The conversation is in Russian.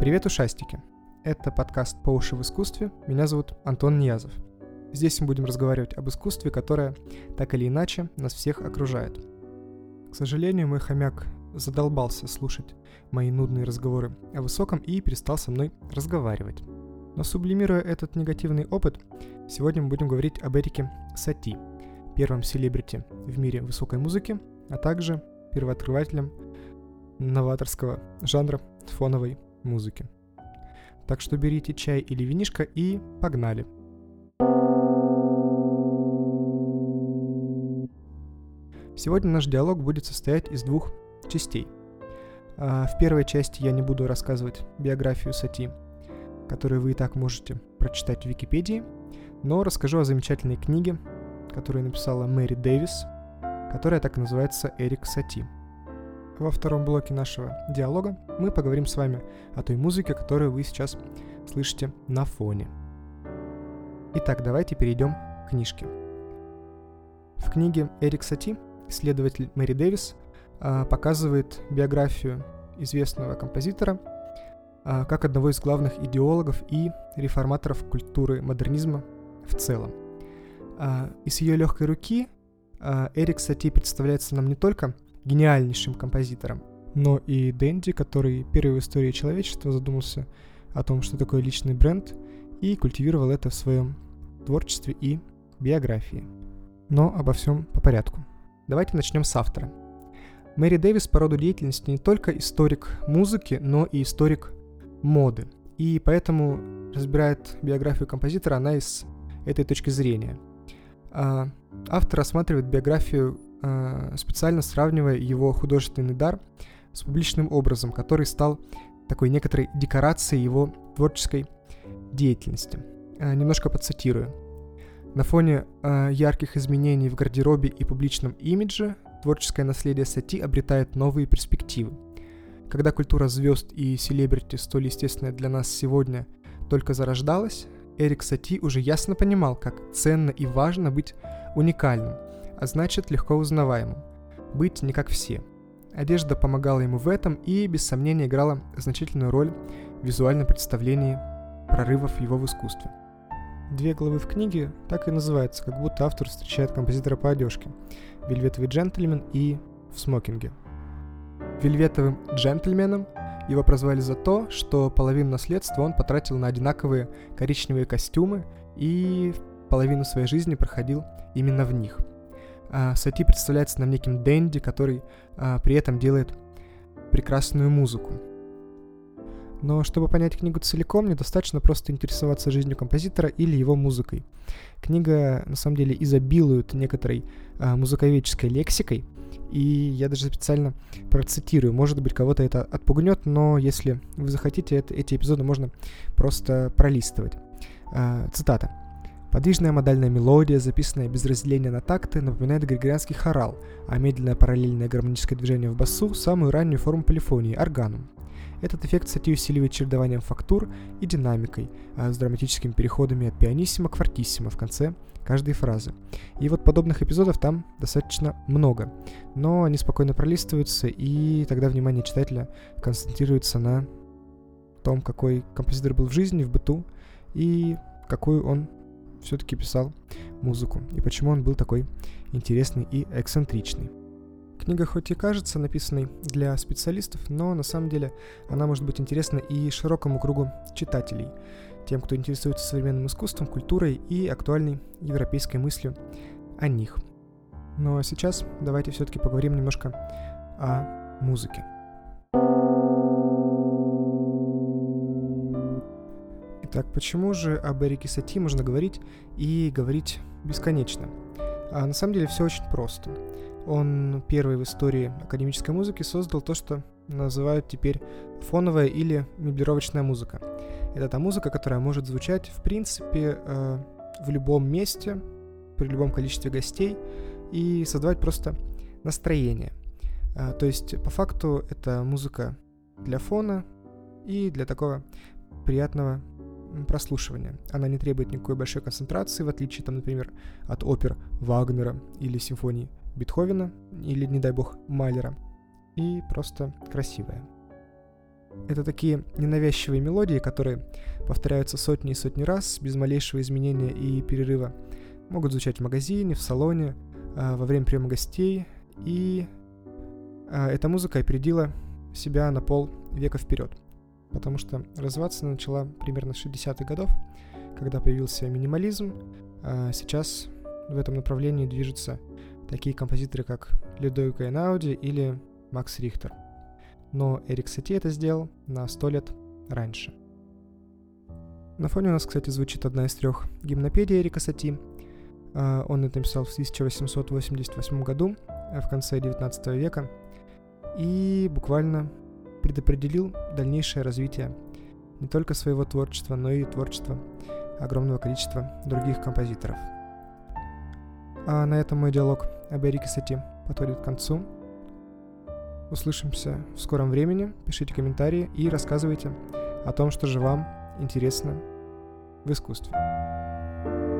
Привет, ушастики! Это подкаст «По уши в искусстве». Меня зовут Антон Ниязов. Здесь мы будем разговаривать об искусстве, которое так или иначе нас всех окружает. К сожалению, мой хомяк задолбался слушать мои нудные разговоры о высоком и перестал со мной разговаривать. Но сублимируя этот негативный опыт, сегодня мы будем говорить об Эрике Сати, первом селебрити в мире высокой музыки, а также первооткрывателем новаторского жанра фоновой музыки. Так что берите чай или винишко и погнали. Сегодня наш диалог будет состоять из двух частей. А, в первой части я не буду рассказывать биографию Сати, которую вы и так можете прочитать в Википедии, но расскажу о замечательной книге, которую написала Мэри Дэвис, которая так и называется «Эрик Сати», во втором блоке нашего диалога мы поговорим с вами о той музыке, которую вы сейчас слышите на фоне. Итак, давайте перейдем к книжке. В книге Эрик Сати исследователь Мэри Дэвис а, показывает биографию известного композитора а, как одного из главных идеологов и реформаторов культуры модернизма в целом. А, и с ее легкой руки Эрик Сати представляется нам не только гениальнейшим композитором. Но и Дэнди, который первый в истории человечества задумался о том, что такое личный бренд, и культивировал это в своем творчестве и биографии. Но обо всем по порядку. Давайте начнем с автора. Мэри Дэвис по роду деятельности не только историк музыки, но и историк моды. И поэтому разбирает биографию композитора она из этой точки зрения. А автор рассматривает биографию Э, специально сравнивая его художественный дар с публичным образом, который стал такой некоторой декорацией его творческой деятельности. Э, немножко подцитирую. На фоне э, ярких изменений в гардеробе и публичном имидже творческое наследие Сати обретает новые перспективы. Когда культура звезд и селебрити, столь естественная для нас сегодня, только зарождалась, Эрик Сати уже ясно понимал, как ценно и важно быть уникальным, а значит легко узнаваемым. Быть не как все. Одежда помогала ему в этом и, без сомнения, играла значительную роль в визуальном представлении прорывов его в искусстве. Две главы в книге так и называются, как будто автор встречает композитора по одежке – «Вельветовый джентльмен» и «В смокинге». Вельветовым джентльменом его прозвали за то, что половину наследства он потратил на одинаковые коричневые костюмы и половину своей жизни проходил именно в них – а, Сати представляется нам неким Дэнди, который а, при этом делает прекрасную музыку. Но чтобы понять книгу целиком, недостаточно просто интересоваться жизнью композитора или его музыкой. Книга, на самом деле, изобилует некоторой а, музыковедческой лексикой, и я даже специально процитирую. Может быть, кого-то это отпугнет, но если вы захотите, это, эти эпизоды можно просто пролистывать. А, цитата. Подвижная модальная мелодия, записанная без разделения на такты, напоминает григорианский хорал, а медленное параллельное гармоническое движение в басу – самую раннюю форму полифонии – органум. Этот эффект, кстати, усиливает чередованием фактур и динамикой, а с драматическими переходами от пианиссимо к фортиссимо в конце каждой фразы. И вот подобных эпизодов там достаточно много, но они спокойно пролистываются, и тогда внимание читателя концентрируется на том, какой композитор был в жизни, в быту, и какую он все-таки писал музыку, и почему он был такой интересный и эксцентричный. Книга хоть и кажется написанной для специалистов, но на самом деле она может быть интересна и широкому кругу читателей, тем, кто интересуется современным искусством, культурой и актуальной европейской мыслью о них. Но сейчас давайте все-таки поговорим немножко о музыке. Так почему же об Эрике Сати можно говорить и говорить бесконечно? А на самом деле все очень просто. Он первый в истории академической музыки создал то, что называют теперь фоновая или меблировочная музыка. Это та музыка, которая может звучать в принципе э, в любом месте, при любом количестве гостей и создавать просто настроение. А, то есть по факту это музыка для фона и для такого приятного прослушивания. Она не требует никакой большой концентрации, в отличие, там, например, от опер Вагнера или симфоний Бетховена, или, не дай бог, Малера. И просто красивая. Это такие ненавязчивые мелодии, которые повторяются сотни и сотни раз, без малейшего изменения и перерыва. Могут звучать в магазине, в салоне, а, во время приема гостей. И а, эта музыка опередила себя на пол века вперед. Потому что развиваться она начала примерно с 60-х годов, когда появился минимализм. А сейчас в этом направлении движутся такие композиторы, как Людовик Эйнауди или Макс Рихтер. Но Эрик Сати это сделал на сто лет раньше. На фоне у нас, кстати, звучит одна из трех гимнопедий Эрика Сати. А, он это написал в 1888 году, а в конце 19 века, и буквально предопределил дальнейшее развитие не только своего творчества, но и творчества огромного количества других композиторов. А на этом мой диалог об Эрике Сати подходит к концу. Услышимся в скором времени. Пишите комментарии и рассказывайте о том, что же вам интересно в искусстве.